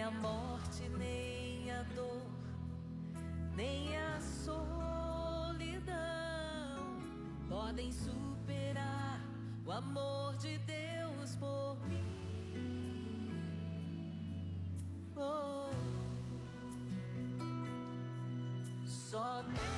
Nem a morte, nem a dor, nem a solidão podem superar o amor de Deus por mim. Oh. Só Deus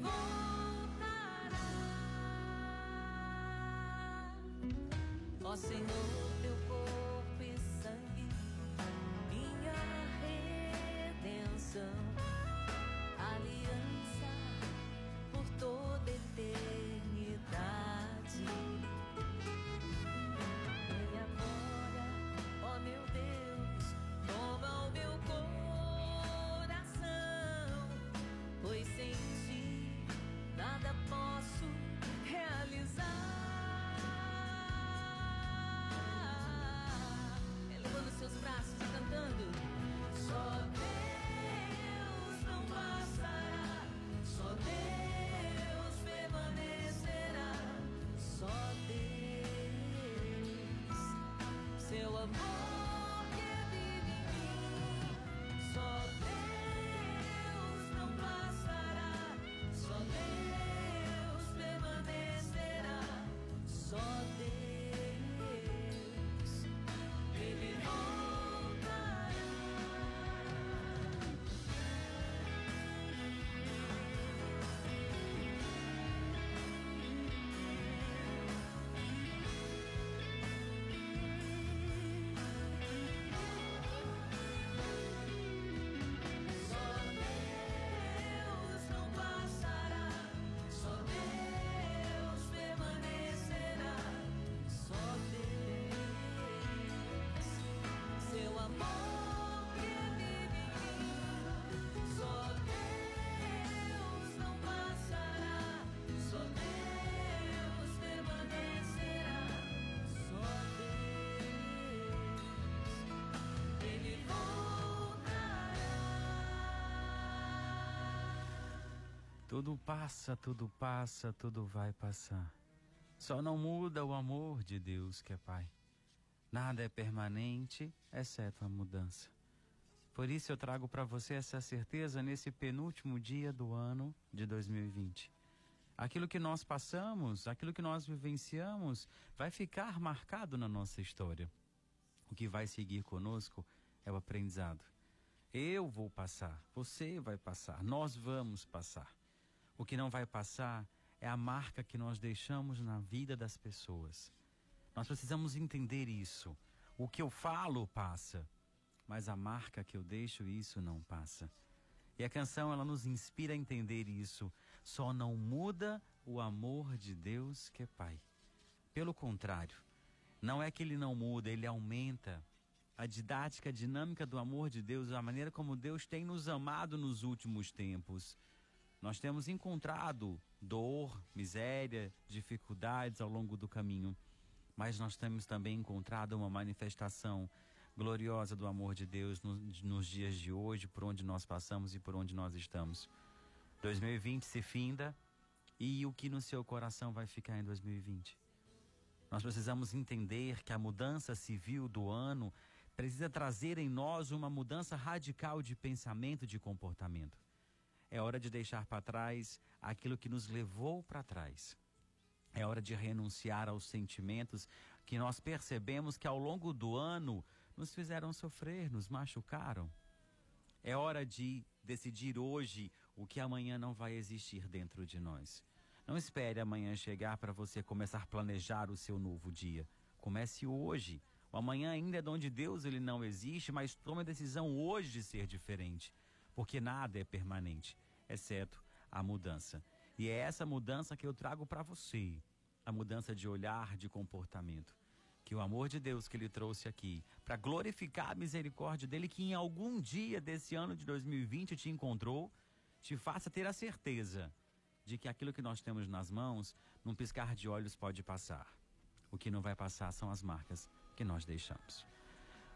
voltará. Ó Senhor, Deus, Tudo passa, tudo passa, tudo vai passar. Só não muda o amor de Deus que é Pai. Nada é permanente, exceto a mudança. Por isso eu trago para você essa certeza nesse penúltimo dia do ano de 2020. Aquilo que nós passamos, aquilo que nós vivenciamos, vai ficar marcado na nossa história. O que vai seguir conosco é o aprendizado. Eu vou passar, você vai passar, nós vamos passar. O que não vai passar é a marca que nós deixamos na vida das pessoas. Nós precisamos entender isso. O que eu falo passa, mas a marca que eu deixo, isso não passa. E a canção ela nos inspira a entender isso. Só não muda o amor de Deus que é Pai. Pelo contrário, não é que ele não muda, ele aumenta. A didática, a dinâmica do amor de Deus, a maneira como Deus tem nos amado nos últimos tempos. Nós temos encontrado dor, miséria, dificuldades ao longo do caminho, mas nós temos também encontrado uma manifestação gloriosa do amor de Deus no- nos dias de hoje, por onde nós passamos e por onde nós estamos. 2020 se finda e o que no seu coração vai ficar em 2020? Nós precisamos entender que a mudança civil do ano precisa trazer em nós uma mudança radical de pensamento, de comportamento. É hora de deixar para trás aquilo que nos levou para trás. É hora de renunciar aos sentimentos que nós percebemos que ao longo do ano nos fizeram sofrer, nos machucaram. É hora de decidir hoje o que amanhã não vai existir dentro de nós. Não espere amanhã chegar para você começar a planejar o seu novo dia. Comece hoje. O amanhã ainda é de onde Deus ele não existe, mas tome a decisão hoje de ser diferente, porque nada é permanente, exceto a mudança. E é essa mudança que eu trago para você, a mudança de olhar, de comportamento. Que o amor de Deus que ele trouxe aqui, para glorificar a misericórdia dele, que em algum dia desse ano de 2020 te encontrou, te faça ter a certeza de que aquilo que nós temos nas mãos, num piscar de olhos, pode passar. O que não vai passar são as marcas que nós deixamos.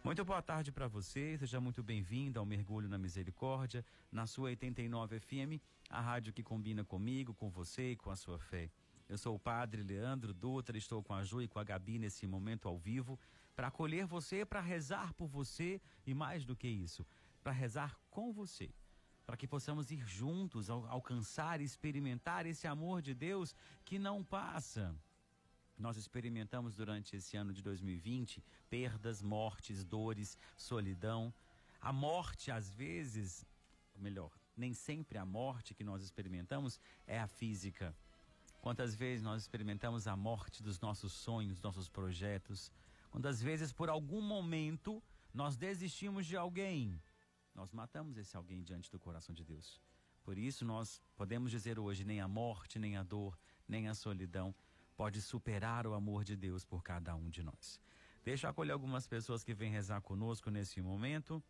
Muito boa tarde para você, seja muito bem-vindo ao Mergulho na Misericórdia, na sua 89 FM, a rádio que combina comigo, com você e com a sua fé. Eu sou o padre Leandro Dutra, estou com a Ju e com a Gabi nesse momento ao vivo para acolher você, para rezar por você e mais do que isso, para rezar com você para que possamos ir juntos alcançar e experimentar esse amor de Deus que não passa. Nós experimentamos durante esse ano de 2020 perdas, mortes, dores, solidão. A morte, às vezes, melhor, nem sempre a morte que nós experimentamos é a física. Quantas vezes nós experimentamos a morte dos nossos sonhos, nossos projetos? Quantas vezes, por algum momento, nós desistimos de alguém, nós matamos esse alguém diante do coração de Deus. Por isso nós podemos dizer hoje, nem a morte, nem a dor, nem a solidão pode superar o amor de Deus por cada um de nós. Deixa eu acolher algumas pessoas que vêm rezar conosco nesse momento.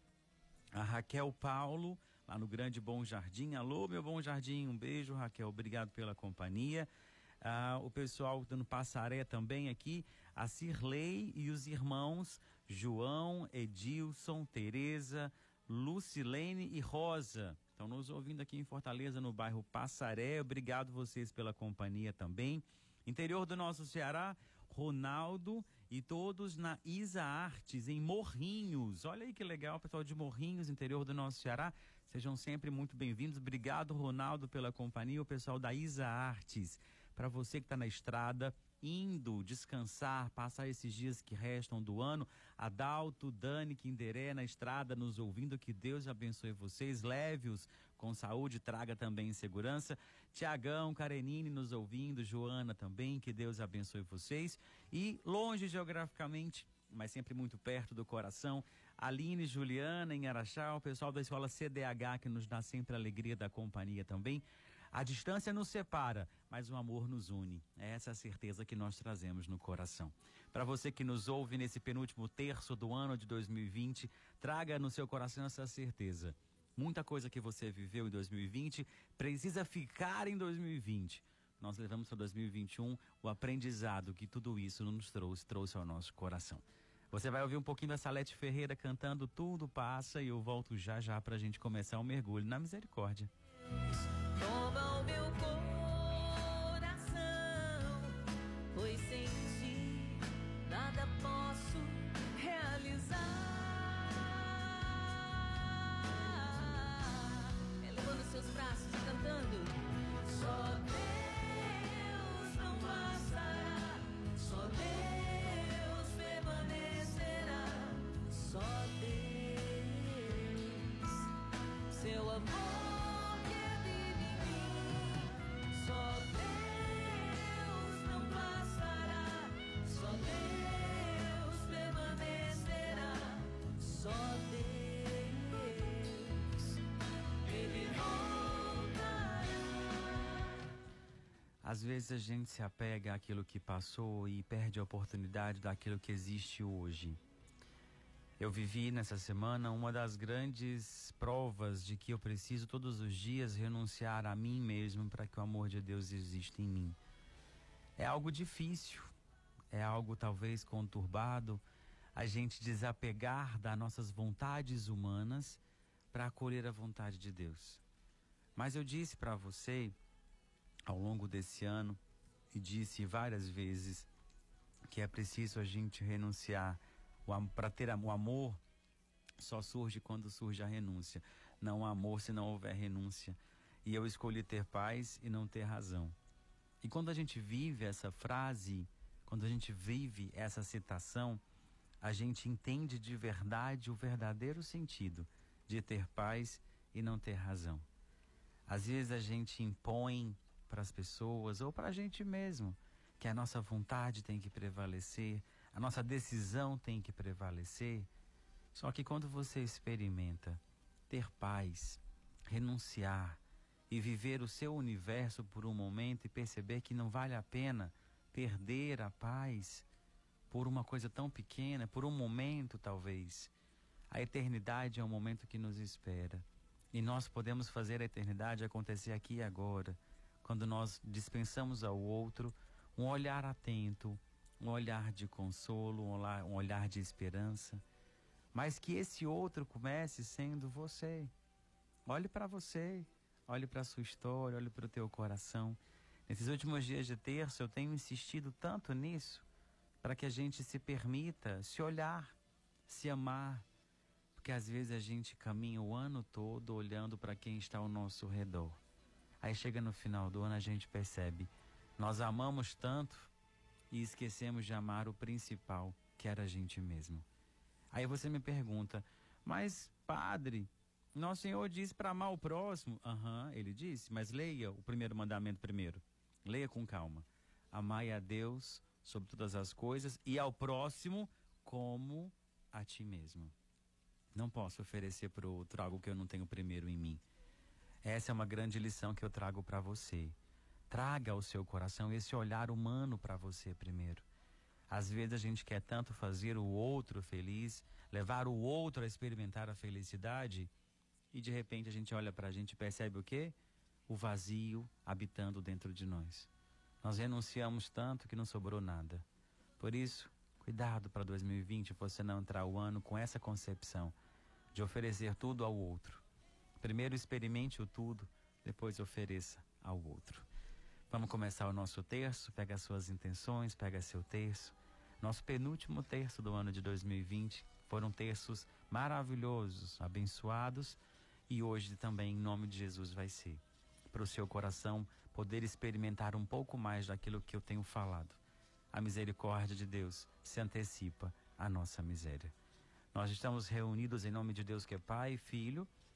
A Raquel Paulo, lá no Grande Bom Jardim. Alô, meu Bom Jardim, um beijo, Raquel, obrigado pela companhia. Ah, o pessoal no Passaré também aqui, a Cirlei e os irmãos João, Edilson, Tereza, Lucilene e Rosa. Estão nos ouvindo aqui em Fortaleza, no bairro Passaré. Obrigado vocês pela companhia também. Interior do nosso Ceará, Ronaldo e todos na Isa Artes, em Morrinhos. Olha aí que legal, pessoal de Morrinhos, interior do nosso Ceará. Sejam sempre muito bem-vindos. Obrigado, Ronaldo, pela companhia. O pessoal da Isa Artes. Para você que está na estrada, indo descansar, passar esses dias que restam do ano. Adalto, Dani, Quinderé na estrada nos ouvindo, que Deus abençoe vocês, leve-os com saúde, traga também segurança. Tiagão, Karenine nos ouvindo, Joana também, que Deus abençoe vocês. E longe geograficamente, mas sempre muito perto do coração, Aline, Juliana em Araxá, o pessoal da escola CDH que nos dá sempre a alegria da companhia também. A distância nos separa, mas o amor nos une. É essa a certeza que nós trazemos no coração. Para você que nos ouve nesse penúltimo terço do ano de 2020, traga no seu coração essa certeza. Muita coisa que você viveu em 2020 precisa ficar em 2020. Nós levamos para 2021 o aprendizado que tudo isso nos trouxe, trouxe ao nosso coração. Você vai ouvir um pouquinho da Salete Ferreira cantando Tudo Passa e eu volto já já para a gente começar o mergulho na misericórdia. Toma o meu coração, pois Às vezes a gente se apega àquilo que passou e perde a oportunidade daquilo que existe hoje. Eu vivi nessa semana uma das grandes provas de que eu preciso todos os dias renunciar a mim mesmo para que o amor de Deus exista em mim. É algo difícil, é algo talvez conturbado, a gente desapegar das nossas vontades humanas para acolher a vontade de Deus. Mas eu disse para você ao longo desse ano e disse várias vezes que é preciso a gente renunciar. Para ter o amor, só surge quando surge a renúncia. Não há amor se não houver renúncia. E eu escolhi ter paz e não ter razão. E quando a gente vive essa frase, quando a gente vive essa citação, a gente entende de verdade o verdadeiro sentido de ter paz e não ter razão. Às vezes a gente impõe para as pessoas ou para a gente mesmo que a nossa vontade tem que prevalecer, a nossa decisão tem que prevalecer. Só que quando você experimenta ter paz, renunciar e viver o seu universo por um momento e perceber que não vale a pena perder a paz por uma coisa tão pequena, por um momento talvez. A eternidade é um momento que nos espera. E nós podemos fazer a eternidade acontecer aqui e agora, quando nós dispensamos ao outro um olhar atento, um olhar de consolo, um olhar, um olhar de esperança, mas que esse outro comece sendo você. Olhe para você, olhe para a sua história, olhe para o teu coração. Nesses últimos dias de terça eu tenho insistido tanto nisso, para que a gente se permita se olhar, se amar, porque às vezes a gente caminha o ano todo olhando para quem está ao nosso redor. Aí chega no final do ano a gente percebe nós amamos tanto e esquecemos de amar o principal, que era a gente mesmo. Aí você me pergunta, mas padre, nosso Senhor disse para amar o próximo. Aham, uhum, ele disse, mas leia o primeiro mandamento primeiro. Leia com calma. Amai a Deus sobre todas as coisas e ao próximo como a ti mesmo. Não posso oferecer para o outro algo que eu não tenho primeiro em mim. Essa é uma grande lição que eu trago para você. Traga ao seu coração esse olhar humano para você primeiro. Às vezes a gente quer tanto fazer o outro feliz, levar o outro a experimentar a felicidade, e de repente a gente olha para a gente e percebe o quê? O vazio habitando dentro de nós. Nós renunciamos tanto que não sobrou nada. Por isso, cuidado para 2020 você não entrar o ano com essa concepção de oferecer tudo ao outro. Primeiro experimente o tudo, depois ofereça ao outro. Vamos começar o nosso terço. Pega as suas intenções, pega seu terço. Nosso penúltimo terço do ano de 2020 foram terços maravilhosos, abençoados e hoje também, em nome de Jesus, vai ser. Para o seu coração poder experimentar um pouco mais daquilo que eu tenho falado. A misericórdia de Deus se antecipa à nossa miséria. Nós estamos reunidos em nome de Deus que é Pai, Filho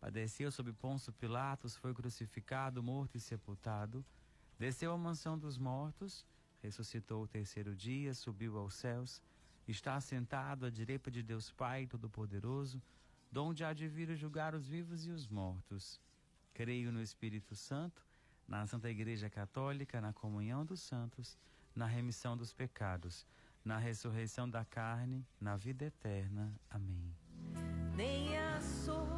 padeceu sob Ponço Pilatos, foi crucificado, morto e sepultado Desceu à mansão dos mortos, ressuscitou o terceiro dia, subiu aos céus, está assentado à direita de Deus Pai Todo-Poderoso, donde há de vir julgar os vivos e os mortos. Creio no Espírito Santo, na Santa Igreja Católica, na comunhão dos santos, na remissão dos pecados, na ressurreição da carne, na vida eterna. Amém. Nem a solidão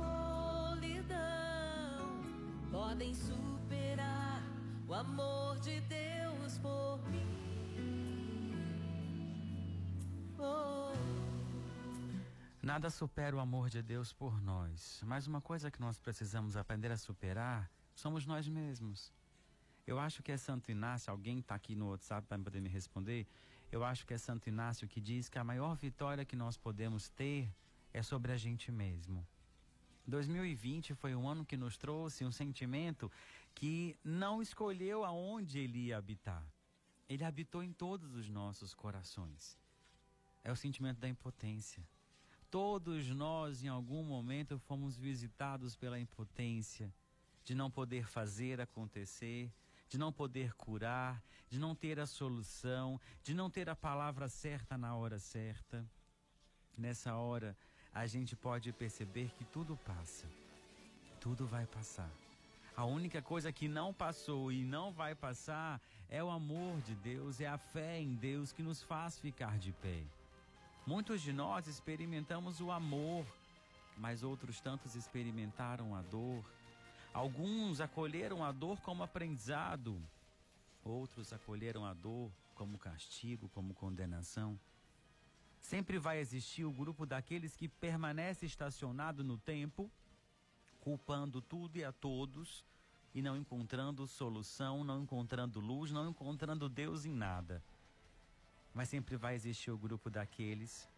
podem superar o amor de Deus por mim. Oh. Nada supera o amor de Deus por nós, mas uma coisa que nós precisamos aprender a superar somos nós mesmos. Eu acho que é Santo Inácio, alguém está aqui no WhatsApp para poder me responder. Eu acho que é Santo Inácio que diz que a maior vitória que nós podemos ter é sobre a gente mesmo. 2020 foi um ano que nos trouxe um sentimento que não escolheu aonde ele ia habitar. Ele habitou em todos os nossos corações. É o sentimento da impotência. Todos nós, em algum momento, fomos visitados pela impotência de não poder fazer acontecer, de não poder curar, de não ter a solução, de não ter a palavra certa na hora certa. Nessa hora, a gente pode perceber que tudo passa. Tudo vai passar. A única coisa que não passou e não vai passar é o amor de Deus, é a fé em Deus que nos faz ficar de pé. Muitos de nós experimentamos o amor, mas outros tantos experimentaram a dor. Alguns acolheram a dor como aprendizado, outros acolheram a dor como castigo, como condenação. Sempre vai existir o grupo daqueles que permanece estacionado no tempo, culpando tudo e a todos e não encontrando solução, não encontrando luz, não encontrando Deus em nada. Mas sempre vai existir o grupo daqueles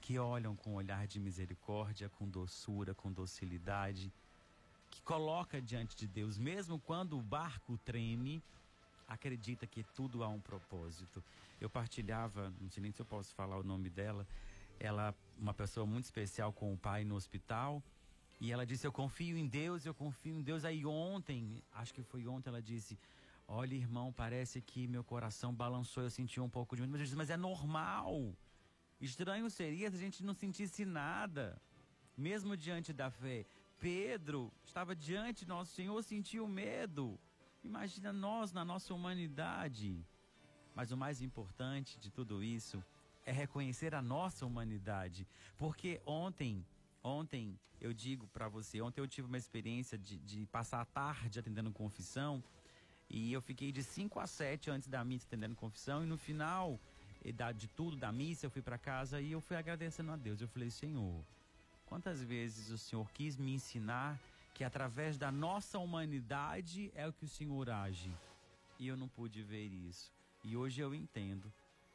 que olham com olhar de misericórdia, com doçura, com docilidade, que coloca diante de Deus, mesmo quando o barco treme, acredita que tudo há um propósito. Eu partilhava, não sei nem se eu posso falar o nome dela, ela, uma pessoa muito especial com o pai no hospital, e ela disse: Eu confio em Deus, eu confio em Deus. Aí ontem, acho que foi ontem, ela disse: Olha, irmão, parece que meu coração balançou, eu senti um pouco de medo. Mas eu disse: Mas é normal. Estranho seria se a gente não sentisse nada, mesmo diante da fé. Pedro estava diante de nosso Senhor, sentiu medo. Imagina nós na nossa humanidade. Mas o mais importante de tudo isso é reconhecer a nossa humanidade. Porque ontem, ontem, eu digo para você, ontem eu tive uma experiência de, de, passar a tarde atendendo confissão. E eu fiquei de 5 a 7 antes da missa atendendo confissão. E no final de tudo da missa, eu fui para casa e eu fui agradecendo a Deus. Eu falei, Senhor, quantas vezes o Senhor quis me ensinar que através da nossa humanidade é o que o Senhor age. E eu não pude ver isso. E hoje eu entendo.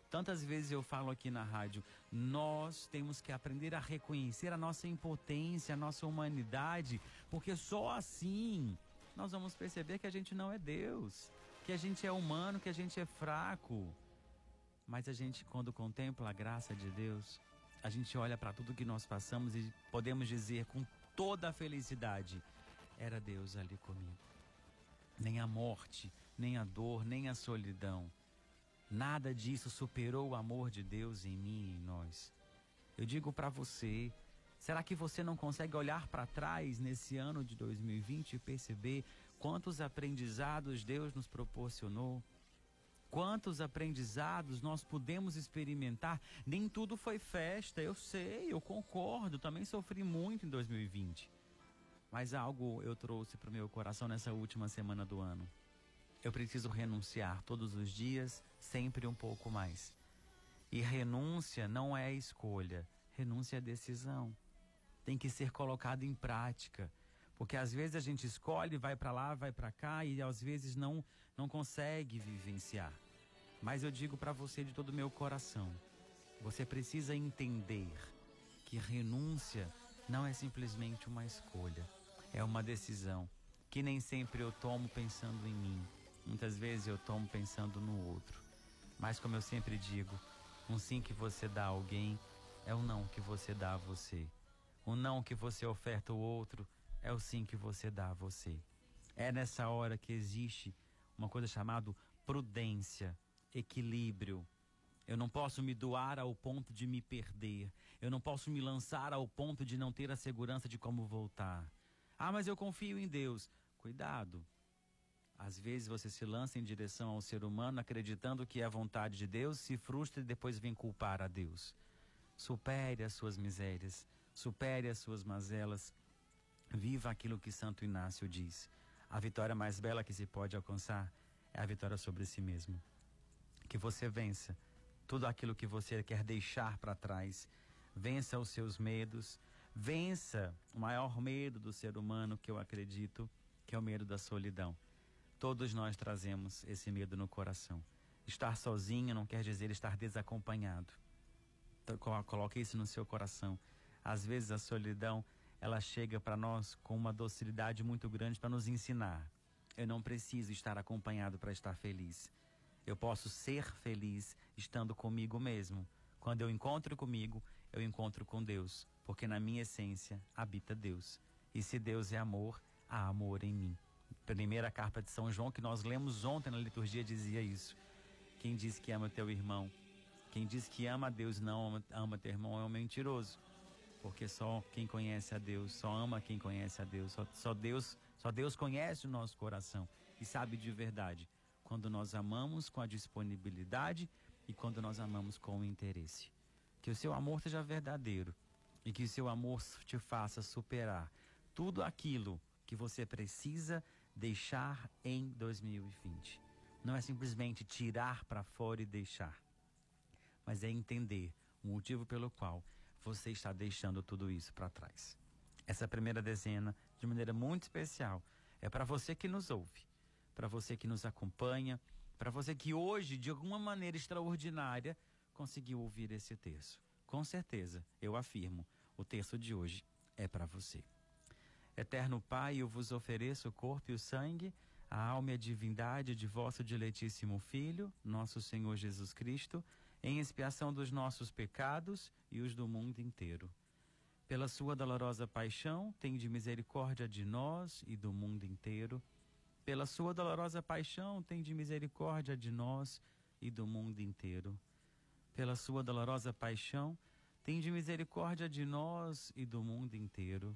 Tantas vezes eu falo aqui na rádio, nós temos que aprender a reconhecer a nossa impotência, a nossa humanidade, porque só assim nós vamos perceber que a gente não é Deus, que a gente é humano, que a gente é fraco. Mas a gente, quando contempla a graça de Deus, a gente olha para tudo que nós passamos e podemos dizer com toda a felicidade: era Deus ali comigo. Nem a morte, nem a dor, nem a solidão Nada disso superou o amor de Deus em mim e em nós. Eu digo para você, será que você não consegue olhar para trás nesse ano de 2020 e perceber quantos aprendizados Deus nos proporcionou? Quantos aprendizados nós pudemos experimentar? Nem tudo foi festa, eu sei, eu concordo, também sofri muito em 2020. Mas algo eu trouxe para o meu coração nessa última semana do ano. Eu preciso renunciar todos os dias, sempre um pouco mais. E renúncia não é escolha, renúncia é decisão. Tem que ser colocado em prática. Porque às vezes a gente escolhe, vai para lá, vai para cá e às vezes não não consegue vivenciar. Mas eu digo para você de todo o meu coração, você precisa entender que renúncia não é simplesmente uma escolha, é uma decisão que nem sempre eu tomo pensando em mim, Muitas vezes eu tomo pensando no outro. Mas como eu sempre digo, um sim que você dá a alguém é o não que você dá a você. O não que você oferta ao outro é o sim que você dá a você. É nessa hora que existe uma coisa chamada prudência, equilíbrio. Eu não posso me doar ao ponto de me perder. Eu não posso me lançar ao ponto de não ter a segurança de como voltar. Ah, mas eu confio em Deus. Cuidado, às vezes você se lança em direção ao ser humano acreditando que é a vontade de Deus, se frustra e depois vem culpar a Deus. Supere as suas misérias, supere as suas mazelas, viva aquilo que Santo Inácio diz. A vitória mais bela que se pode alcançar é a vitória sobre si mesmo. Que você vença tudo aquilo que você quer deixar para trás. Vença os seus medos, vença o maior medo do ser humano que eu acredito, que é o medo da solidão. Todos nós trazemos esse medo no coração. Estar sozinho não quer dizer estar desacompanhado. Então, coloque isso no seu coração. Às vezes a solidão, ela chega para nós com uma docilidade muito grande para nos ensinar. Eu não preciso estar acompanhado para estar feliz. Eu posso ser feliz estando comigo mesmo. Quando eu encontro comigo, eu encontro com Deus, porque na minha essência habita Deus. E se Deus é amor, há amor em mim primeira carta de São João, que nós lemos ontem na liturgia, dizia isso. Quem diz que ama teu irmão, quem diz que ama a Deus não ama, ama teu irmão é um mentiroso. porque só quem conhece a Deus, só ama quem conhece a Deus, só, só Deus, só Deus conhece o nosso coração e sabe de verdade quando nós amamos com a disponibilidade e quando nós amamos com o interesse. Que o seu amor seja verdadeiro e que o seu amor te faça superar tudo aquilo que você precisa deixar em 2020. Não é simplesmente tirar para fora e deixar, mas é entender o motivo pelo qual você está deixando tudo isso para trás. Essa primeira dezena, de maneira muito especial, é para você que nos ouve, para você que nos acompanha, para você que hoje, de alguma maneira extraordinária, conseguiu ouvir esse texto. Com certeza, eu afirmo, o texto de hoje é para você. Eterno Pai, eu vos ofereço o corpo e o sangue, a alma e a divindade de vosso diletíssimo Filho, nosso Senhor Jesus Cristo, em expiação dos nossos pecados e os do mundo inteiro. Pela sua dolorosa paixão, de misericórdia de nós e do mundo inteiro. Pela sua dolorosa paixão, de misericórdia de nós e do mundo inteiro. Pela sua dolorosa paixão, de misericórdia de nós e do mundo inteiro.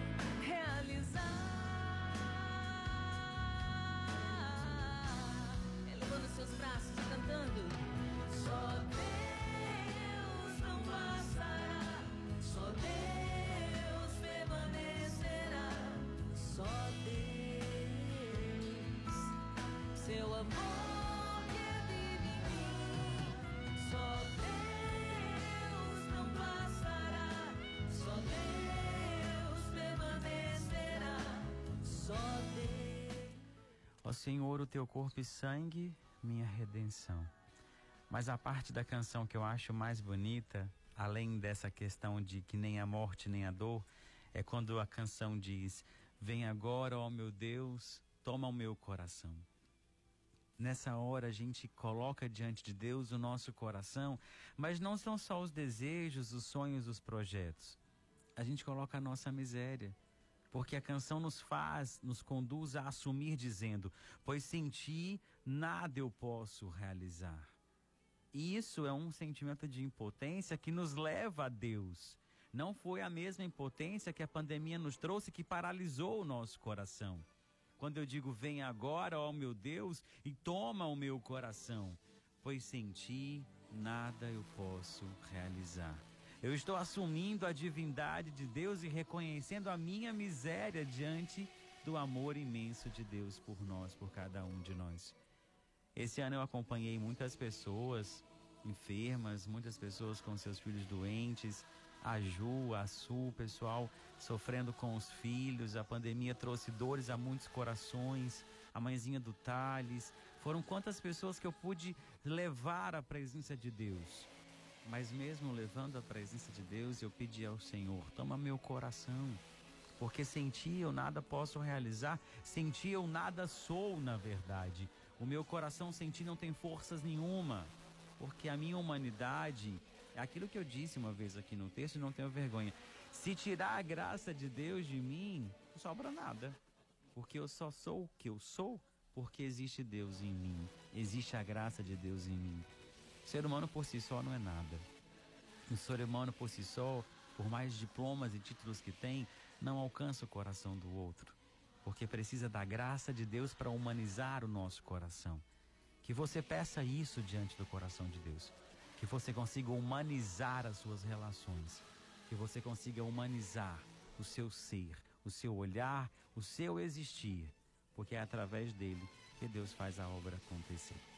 Ó Senhor, o teu corpo e sangue, minha redenção. Mas a parte da canção que eu acho mais bonita, além dessa questão de que nem a morte nem a dor, é quando a canção diz: Vem agora, ó meu Deus, toma o meu coração. Nessa hora a gente coloca diante de Deus o nosso coração, mas não são só os desejos, os sonhos, os projetos. A gente coloca a nossa miséria porque a canção nos faz, nos conduz a assumir dizendo: Pois sem ti nada eu posso realizar. Isso é um sentimento de impotência que nos leva a Deus. Não foi a mesma impotência que a pandemia nos trouxe que paralisou o nosso coração. Quando eu digo: Vem agora, ó meu Deus, e toma o meu coração, pois sem ti nada eu posso realizar. Eu estou assumindo a divindade de Deus e reconhecendo a minha miséria diante do amor imenso de Deus por nós, por cada um de nós. Esse ano eu acompanhei muitas pessoas enfermas, muitas pessoas com seus filhos doentes, a Ju, a Su, pessoal sofrendo com os filhos, a pandemia trouxe dores a muitos corações, a mãezinha do Thales, foram quantas pessoas que eu pude levar à presença de Deus. Mas mesmo levando a presença de Deus, eu pedi ao Senhor: toma meu coração, porque sem ti eu nada posso realizar, sem ti eu nada sou, na verdade. O meu coração sem ti não tem forças nenhuma, porque a minha humanidade é aquilo que eu disse uma vez aqui no texto não tenho vergonha. Se tirar a graça de Deus de mim, não sobra nada, porque eu só sou o que eu sou porque existe Deus em mim, existe a graça de Deus em mim. Ser humano por si só não é nada. O ser humano por si só, por mais diplomas e títulos que tem, não alcança o coração do outro. Porque precisa da graça de Deus para humanizar o nosso coração. Que você peça isso diante do coração de Deus. Que você consiga humanizar as suas relações. Que você consiga humanizar o seu ser, o seu olhar, o seu existir. Porque é através dele que Deus faz a obra acontecer.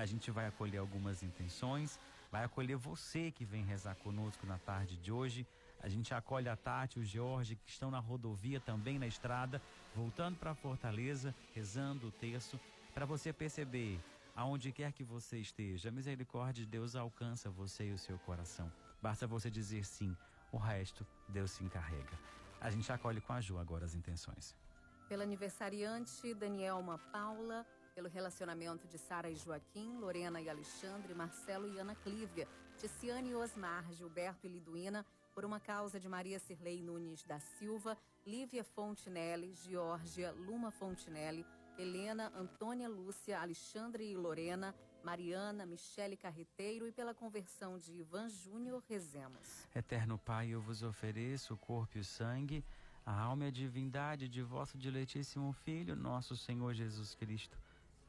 A gente vai acolher algumas intenções, vai acolher você que vem rezar conosco na tarde de hoje. A gente acolhe a Tati, o Jorge, que estão na rodovia também na estrada, voltando para Fortaleza, rezando o terço, para você perceber, aonde quer que você esteja, a misericórdia de Deus alcança você e o seu coração. Basta você dizer sim, o resto Deus se encarrega. A gente acolhe com a Ju agora as intenções. Pela aniversariante Danielma Paula, pelo relacionamento de Sara e Joaquim, Lorena e Alexandre, Marcelo e Ana Clívia, Ticiane e Osmar, Gilberto e Liduína, por uma causa de Maria Cirlei Nunes da Silva, Lívia Fontinelli, Georgia Luma Fontinelli, Helena, Antônia Lúcia, Alexandre e Lorena, Mariana, Michele Carreteiro e pela conversão de Ivan Júnior, rezemos. Eterno Pai, eu vos ofereço o corpo e o sangue, a alma e a divindade de vosso diletíssimo Filho, nosso Senhor Jesus Cristo,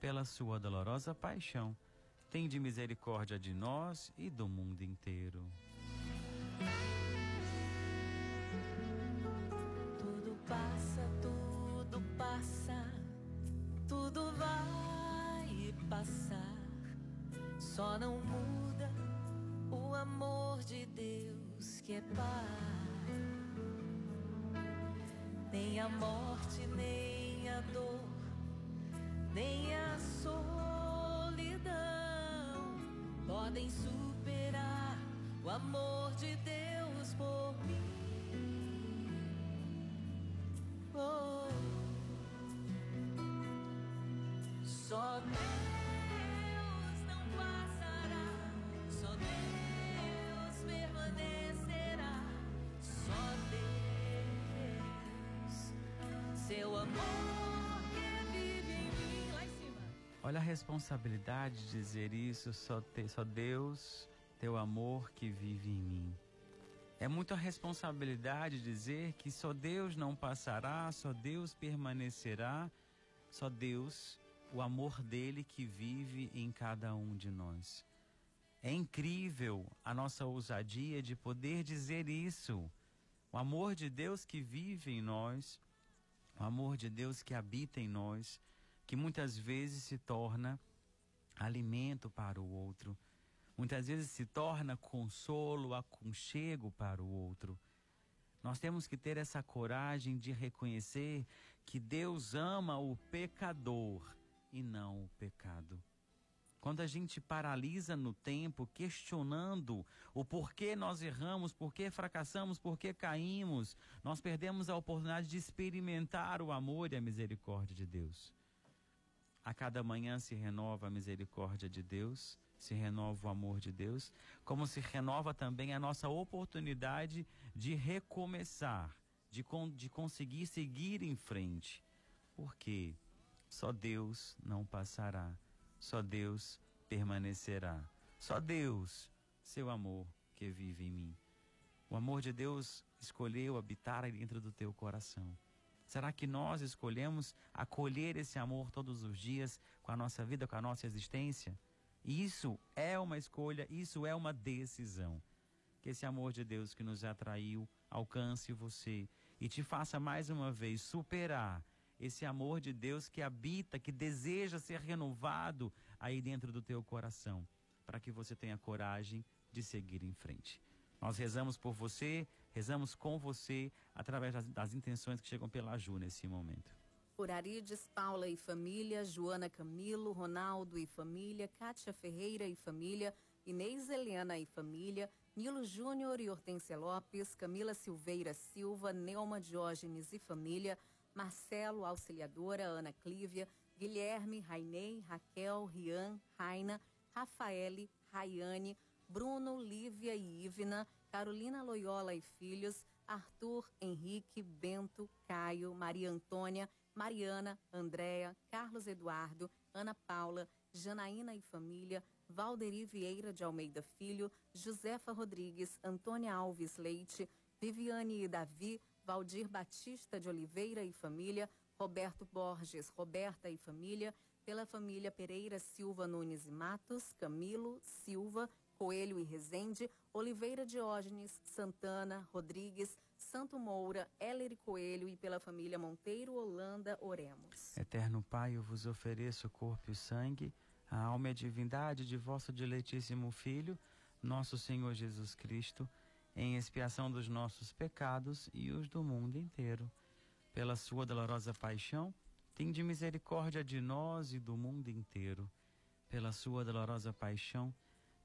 Pela sua dolorosa paixão, tende misericórdia de nós e do mundo inteiro. Tudo passa, tudo passa, tudo vai passar. Só não muda o amor de Deus que é Pai. Nem a morte, nem a dor, nem a solidão podem superar o amor de Deus por mim. Oh. Só Deus Olha a responsabilidade de dizer isso, só, te, só Deus, teu amor que vive em mim. É muita responsabilidade dizer que só Deus não passará, só Deus permanecerá, só Deus, o amor dele que vive em cada um de nós. É incrível a nossa ousadia de poder dizer isso. O amor de Deus que vive em nós, o amor de Deus que habita em nós, que muitas vezes se torna alimento para o outro, muitas vezes se torna consolo, aconchego para o outro. Nós temos que ter essa coragem de reconhecer que Deus ama o pecador e não o pecado. Quando a gente paralisa no tempo, questionando o porquê nós erramos, porquê fracassamos, porquê caímos, nós perdemos a oportunidade de experimentar o amor e a misericórdia de Deus. A cada manhã se renova a misericórdia de Deus, se renova o amor de Deus, como se renova também a nossa oportunidade de recomeçar, de, con de conseguir seguir em frente. Porque só Deus não passará, só Deus permanecerá, só Deus, seu amor que vive em mim. O amor de Deus escolheu habitar dentro do teu coração. Será que nós escolhemos acolher esse amor todos os dias com a nossa vida, com a nossa existência? Isso é uma escolha, isso é uma decisão. Que esse amor de Deus que nos atraiu alcance você e te faça mais uma vez superar esse amor de Deus que habita, que deseja ser renovado aí dentro do teu coração, para que você tenha coragem de seguir em frente. Nós rezamos por você, rezamos com você através das, das intenções que chegam pela Ju nesse momento. Por Arides, Paula e família, Joana Camilo, Ronaldo e família, Kátia Ferreira e família, Inês Helena e família, Nilo Júnior e Hortência Lopes, Camila Silveira Silva, Nelma Diógenes e família, Marcelo Auxiliadora, Ana Clívia, Guilherme, Rainei, Raquel, Rian, Raina, Rafaele, Rayane, Bruno, Lívia e Ivna, Carolina Loyola e filhos, Arthur, Henrique, Bento, Caio, Maria Antônia, Mariana, Andréa, Carlos Eduardo, Ana Paula, Janaína e família, Valderi Vieira de Almeida Filho, Josefa Rodrigues, Antônia Alves Leite, Viviane e Davi, Valdir Batista de Oliveira e família, Roberto Borges, Roberta e família, pela família Pereira Silva Nunes e Matos, Camilo, Silva, Coelho e Rezende, Oliveira Diógenes, Santana, Rodrigues, Santo Moura, Heller Coelho e pela família Monteiro Holanda Oremos. Eterno Pai, eu vos ofereço o corpo e o sangue, a alma e a divindade de vosso diletíssimo Filho, nosso Senhor Jesus Cristo, em expiação dos nossos pecados e os do mundo inteiro. Pela sua dolorosa paixão, tende misericórdia de nós e do mundo inteiro. Pela sua dolorosa paixão,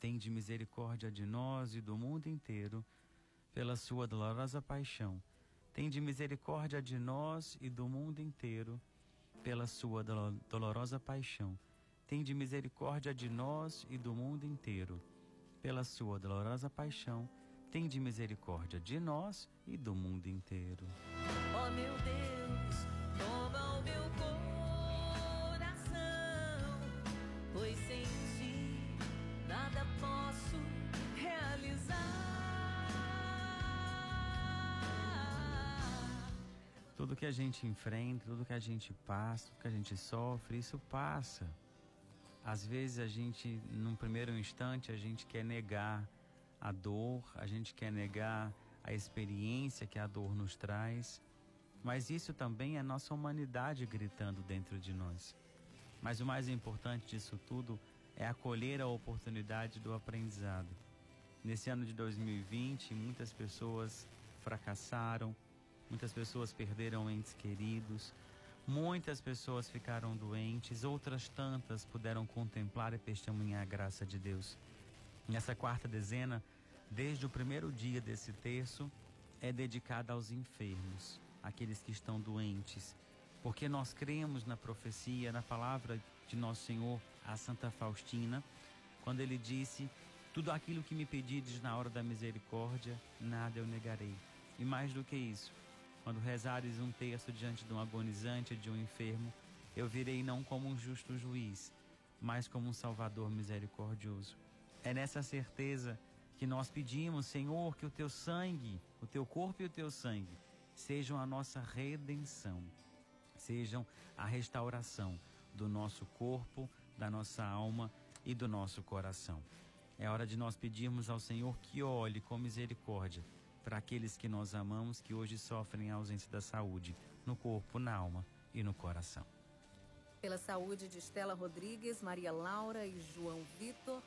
tende misericórdia de nós e do mundo inteiro pela sua dolorosa paixão. Tende misericórdia de nós e do mundo inteiro, pela sua dolorosa paixão. Tende misericórdia de nós e do mundo inteiro, pela sua dolorosa paixão. Tende misericórdia de nós e do mundo inteiro. Oh meu Deus, o meu coração, pois Tudo que a gente enfrenta, tudo que a gente passa, tudo que a gente sofre, isso passa. Às vezes a gente, num primeiro instante, a gente quer negar a dor, a gente quer negar a experiência que a dor nos traz, mas isso também é nossa humanidade gritando dentro de nós. Mas o mais importante disso tudo é acolher a oportunidade do aprendizado. Nesse ano de 2020, muitas pessoas fracassaram, Muitas pessoas perderam entes queridos, muitas pessoas ficaram doentes, outras tantas puderam contemplar e testemunhar a graça de Deus. Nessa quarta dezena, desde o primeiro dia desse terço, é dedicada aos enfermos, aqueles que estão doentes, porque nós cremos na profecia, na palavra de nosso Senhor a Santa Faustina, quando ele disse: Tudo aquilo que me pedides na hora da misericórdia, nada eu negarei. E mais do que isso, quando rezares um terço diante de um agonizante, de um enfermo, eu virei não como um justo juiz, mas como um Salvador misericordioso. É nessa certeza que nós pedimos, Senhor, que o teu sangue, o teu corpo e o teu sangue, sejam a nossa redenção, sejam a restauração do nosso corpo, da nossa alma e do nosso coração. É hora de nós pedirmos ao Senhor que olhe com misericórdia para aqueles que nós amamos que hoje sofrem a ausência da saúde no corpo, na alma e no coração. Pela saúde de Estela Rodrigues, Maria Laura e João Vitor,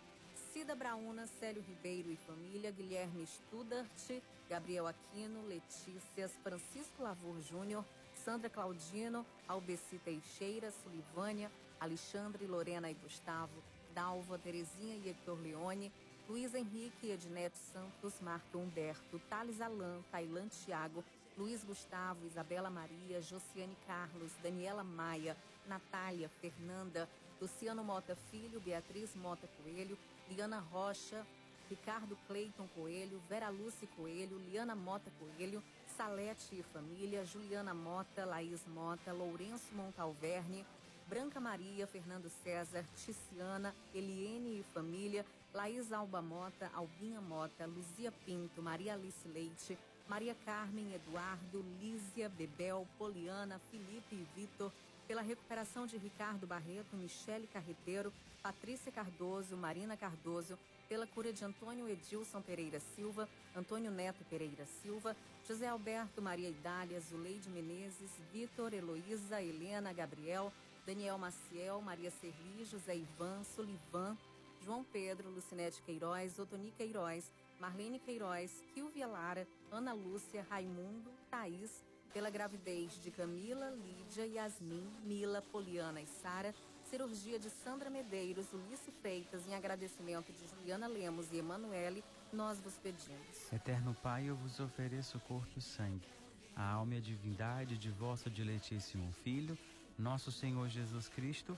Cida Brauna, Célio Ribeiro e família, Guilherme Studart, Gabriel Aquino, Letícias, Francisco Lavor Júnior, Sandra Claudino, Albeci Teixeira, Sulivânia, Alexandre, Lorena e Gustavo, Dalva, Terezinha e Hector Leone, Luiz Henrique, Ednete Santos, Marco Humberto, Thales Alan, Tailan Tiago, Luiz Gustavo, Isabela Maria, Josiane Carlos, Daniela Maia, Natália, Fernanda, Luciano Mota Filho, Beatriz Mota Coelho, Liana Rocha, Ricardo Cleiton Coelho, Vera Lúcia Coelho, Liana Mota Coelho, Salete e família, Juliana Mota, Laís Mota, Lourenço Montalverne, Branca Maria, Fernando César, Ticiana, Eliene e família, Laís Alba Mota, Albinha Mota, Luzia Pinto, Maria Alice Leite, Maria Carmen, Eduardo, Lísia, Bebel, Poliana, Felipe e Vitor, pela recuperação de Ricardo Barreto, Michele Carreteiro, Patrícia Cardoso, Marina Cardoso, pela cura de Antônio Edilson Pereira Silva, Antônio Neto Pereira Silva, José Alberto Maria Idália, Zuleide Menezes, Vitor, Heloísa, Helena, Gabriel, Daniel Maciel, Maria Serli, José Ivan, Sulivan, João Pedro, Lucinete Queiroz, Otoni Queiroz, Marlene Queiroz, Kilvia Lara, Ana Lúcia, Raimundo, Thaís, pela gravidez de Camila, Lídia, Yasmin, Mila, Poliana e Sara, cirurgia de Sandra Medeiros, Ulice Freitas, em agradecimento de Juliana Lemos e Emanuele, nós vos pedimos. Eterno Pai, eu vos ofereço o corpo e sangue, a alma e a divindade de vosso diletíssimo Filho, nosso Senhor Jesus Cristo,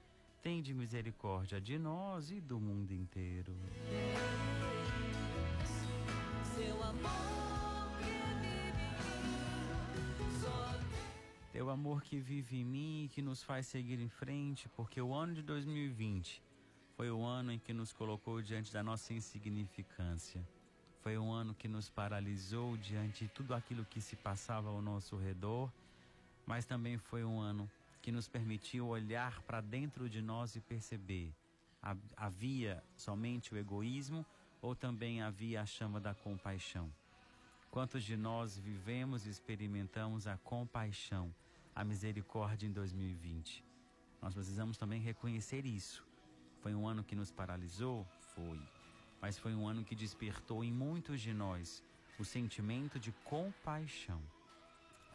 tende misericórdia de nós e do mundo inteiro. Seu amor Teu amor que vive em mim e que nos faz seguir em frente, porque o ano de 2020 foi o ano em que nos colocou diante da nossa insignificância. Foi um ano que nos paralisou diante de tudo aquilo que se passava ao nosso redor, mas também foi um ano que nos permitiu olhar para dentro de nós e perceber havia somente o egoísmo ou também havia a chama da compaixão. Quantos de nós vivemos e experimentamos a compaixão, a misericórdia em 2020? Nós precisamos também reconhecer isso. Foi um ano que nos paralisou? Foi. Mas foi um ano que despertou em muitos de nós o sentimento de compaixão.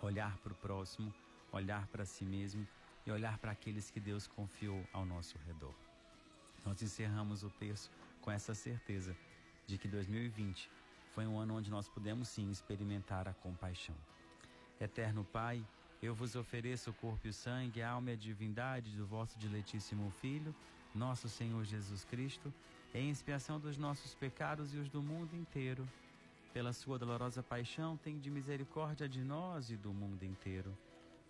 Olhar para o próximo, olhar para si mesmo e olhar para aqueles que Deus confiou ao nosso redor. Nós encerramos o texto com essa certeza de que 2020 foi um ano onde nós pudemos sim experimentar a compaixão. Eterno Pai, eu vos ofereço o corpo e o sangue, a alma e a divindade do vosso diletíssimo Filho, nosso Senhor Jesus Cristo, em expiação dos nossos pecados e os do mundo inteiro. Pela sua dolorosa paixão, tem de misericórdia de nós e do mundo inteiro.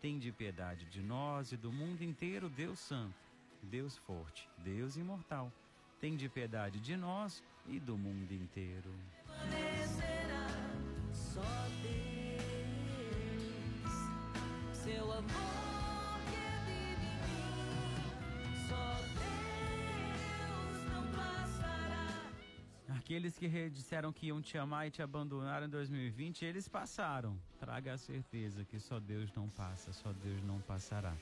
Tende piedade de nós e do mundo inteiro, Deus Santo, Deus forte, Deus imortal, tem de piedade de nós e do mundo inteiro. Seu amor Aqueles que disseram que iam te amar e te abandonar em 2020, eles passaram. Traga a certeza que só Deus não passa, só Deus não passará.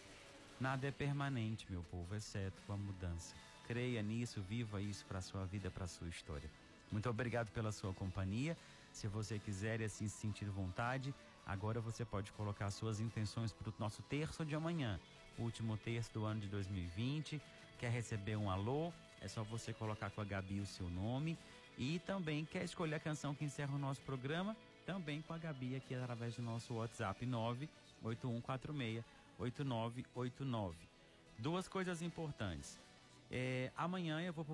Nada é permanente, meu povo, exceto a mudança. Creia nisso, viva isso para a sua vida, para a sua história. Muito obrigado pela sua companhia. Se você quiser e assim se sentir vontade, agora você pode colocar suas intenções para o nosso terço de amanhã, último terço do ano de 2020. Quer receber um alô? É só você colocar com a Gabi o seu nome. E também quer escolher a canção que encerra o nosso programa? Também com a Gabi aqui através do nosso WhatsApp 98146 8989. Duas coisas importantes. É, amanhã eu vou,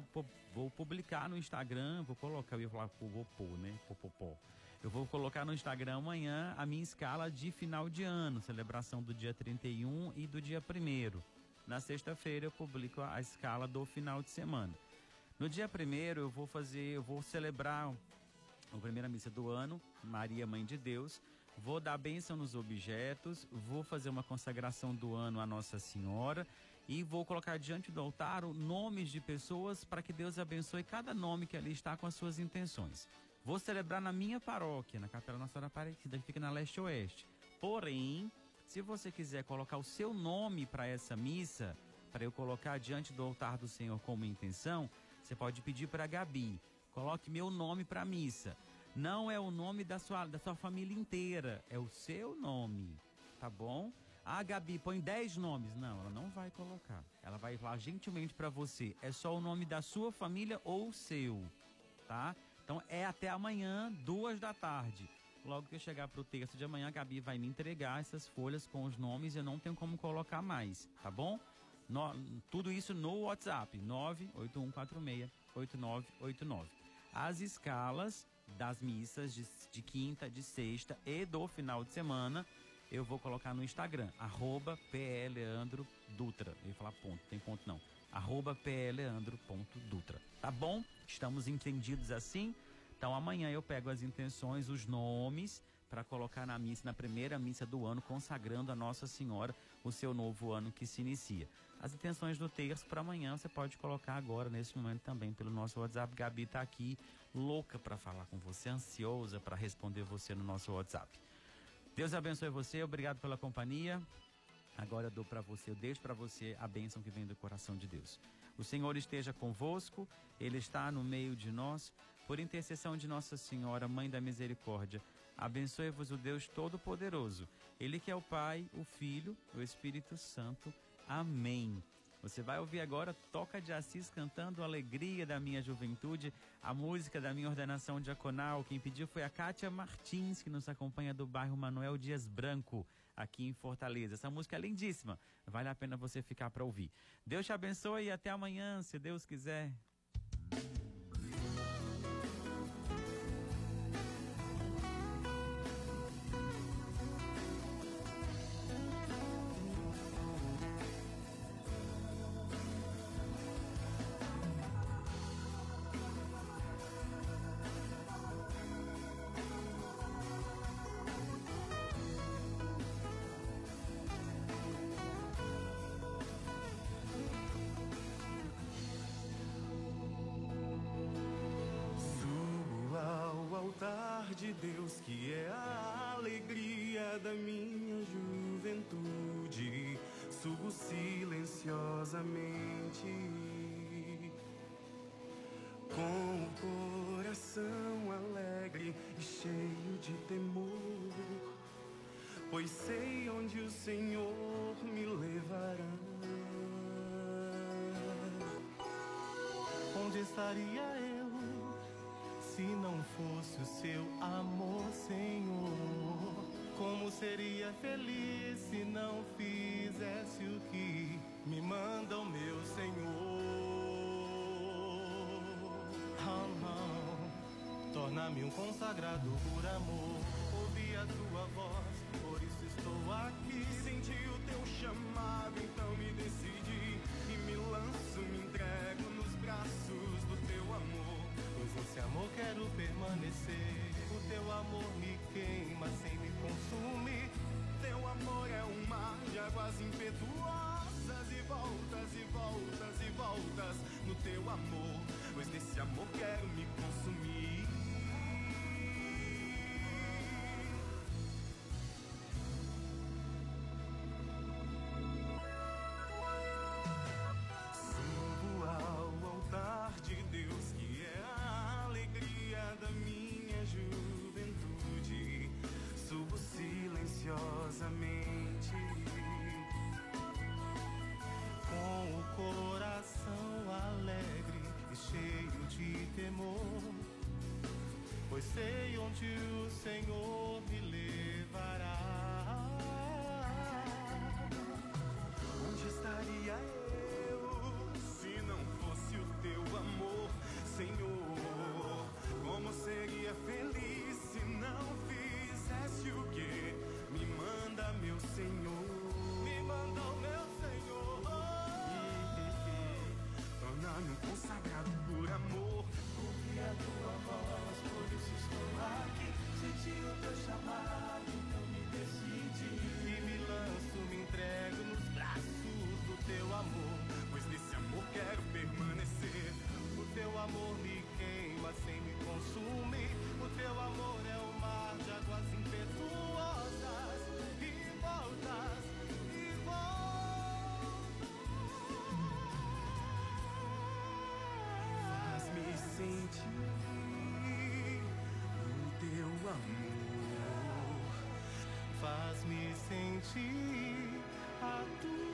vou, publicar no Instagram, vou colocar, eu ia falar vou pôr, né? Eu vou colocar no Instagram amanhã a minha escala de final de ano, celebração do dia 31 e do dia 1 Na sexta-feira eu publico a escala do final de semana. No dia 1 eu vou fazer, eu vou celebrar a primeira missa do ano, Maria Mãe de Deus. Vou dar bênção nos objetos, vou fazer uma consagração do ano à Nossa Senhora e vou colocar diante do altar nomes de pessoas para que Deus abençoe cada nome que ali está com as suas intenções. Vou celebrar na minha paróquia, na Capela Nossa Senhora Aparecida, que fica na leste-oeste. Porém, se você quiser colocar o seu nome para essa missa, para eu colocar diante do altar do Senhor como intenção, você pode pedir para Gabi, coloque meu nome para missa. Não é o nome da sua, da sua família inteira, é o seu nome, tá bom? Ah, Gabi, põe 10 nomes. Não, ela não vai colocar. Ela vai falar gentilmente para você. É só o nome da sua família ou o seu, tá? Então é até amanhã, duas da tarde. Logo que eu chegar pro texto de amanhã, a Gabi vai me entregar essas folhas com os nomes e eu não tenho como colocar mais, tá bom? No, tudo isso no WhatsApp, 981468989. As escalas das missas de, de quinta, de sexta e do final de semana eu vou colocar no Instagram, arroba pleandrodutra. Eu ia falar ponto, tem ponto não. Arroba pleandro.dutra. Tá bom? Estamos entendidos assim? Então amanhã eu pego as intenções, os nomes, para colocar na missa, na primeira missa do ano, consagrando a Nossa Senhora o seu novo ano que se inicia. As intenções do terço para amanhã você pode colocar agora, nesse momento também, pelo nosso WhatsApp. Gabi está aqui, louca para falar com você, ansiosa para responder você no nosso WhatsApp. Deus abençoe você, obrigado pela companhia. Agora eu dou para você, eu deixo para você a bênção que vem do coração de Deus. O Senhor esteja convosco, Ele está no meio de nós. Por intercessão de Nossa Senhora, Mãe da Misericórdia, abençoe-vos o Deus Todo-Poderoso. Ele que é o Pai, o Filho, o Espírito Santo. Amém. Você vai ouvir agora Toca de Assis cantando Alegria da Minha Juventude, a música da minha ordenação diaconal. Quem pediu foi a Kátia Martins, que nos acompanha do bairro Manuel Dias Branco, aqui em Fortaleza. Essa música é lindíssima, vale a pena você ficar para ouvir. Deus te abençoe e até amanhã, se Deus quiser. Pois sei onde o Senhor me levará. Onde estaria eu? Se não fosse o seu amor, Senhor, como seria feliz se não fizesse o que me manda o meu Senhor? Oh. Torna-me um consagrado por amor. Ouvi a tua voz, aqui. Senti o teu chamado, então me decidi e me lanço, me entrego nos braços do teu amor. Nesse amor quero permanecer. O teu amor me queima sem me consumir. Teu amor é um mar de águas impetuosas e voltas e voltas e voltas no teu amor. Pois nesse amor quero me consumir. Nano consagrado. ti a do.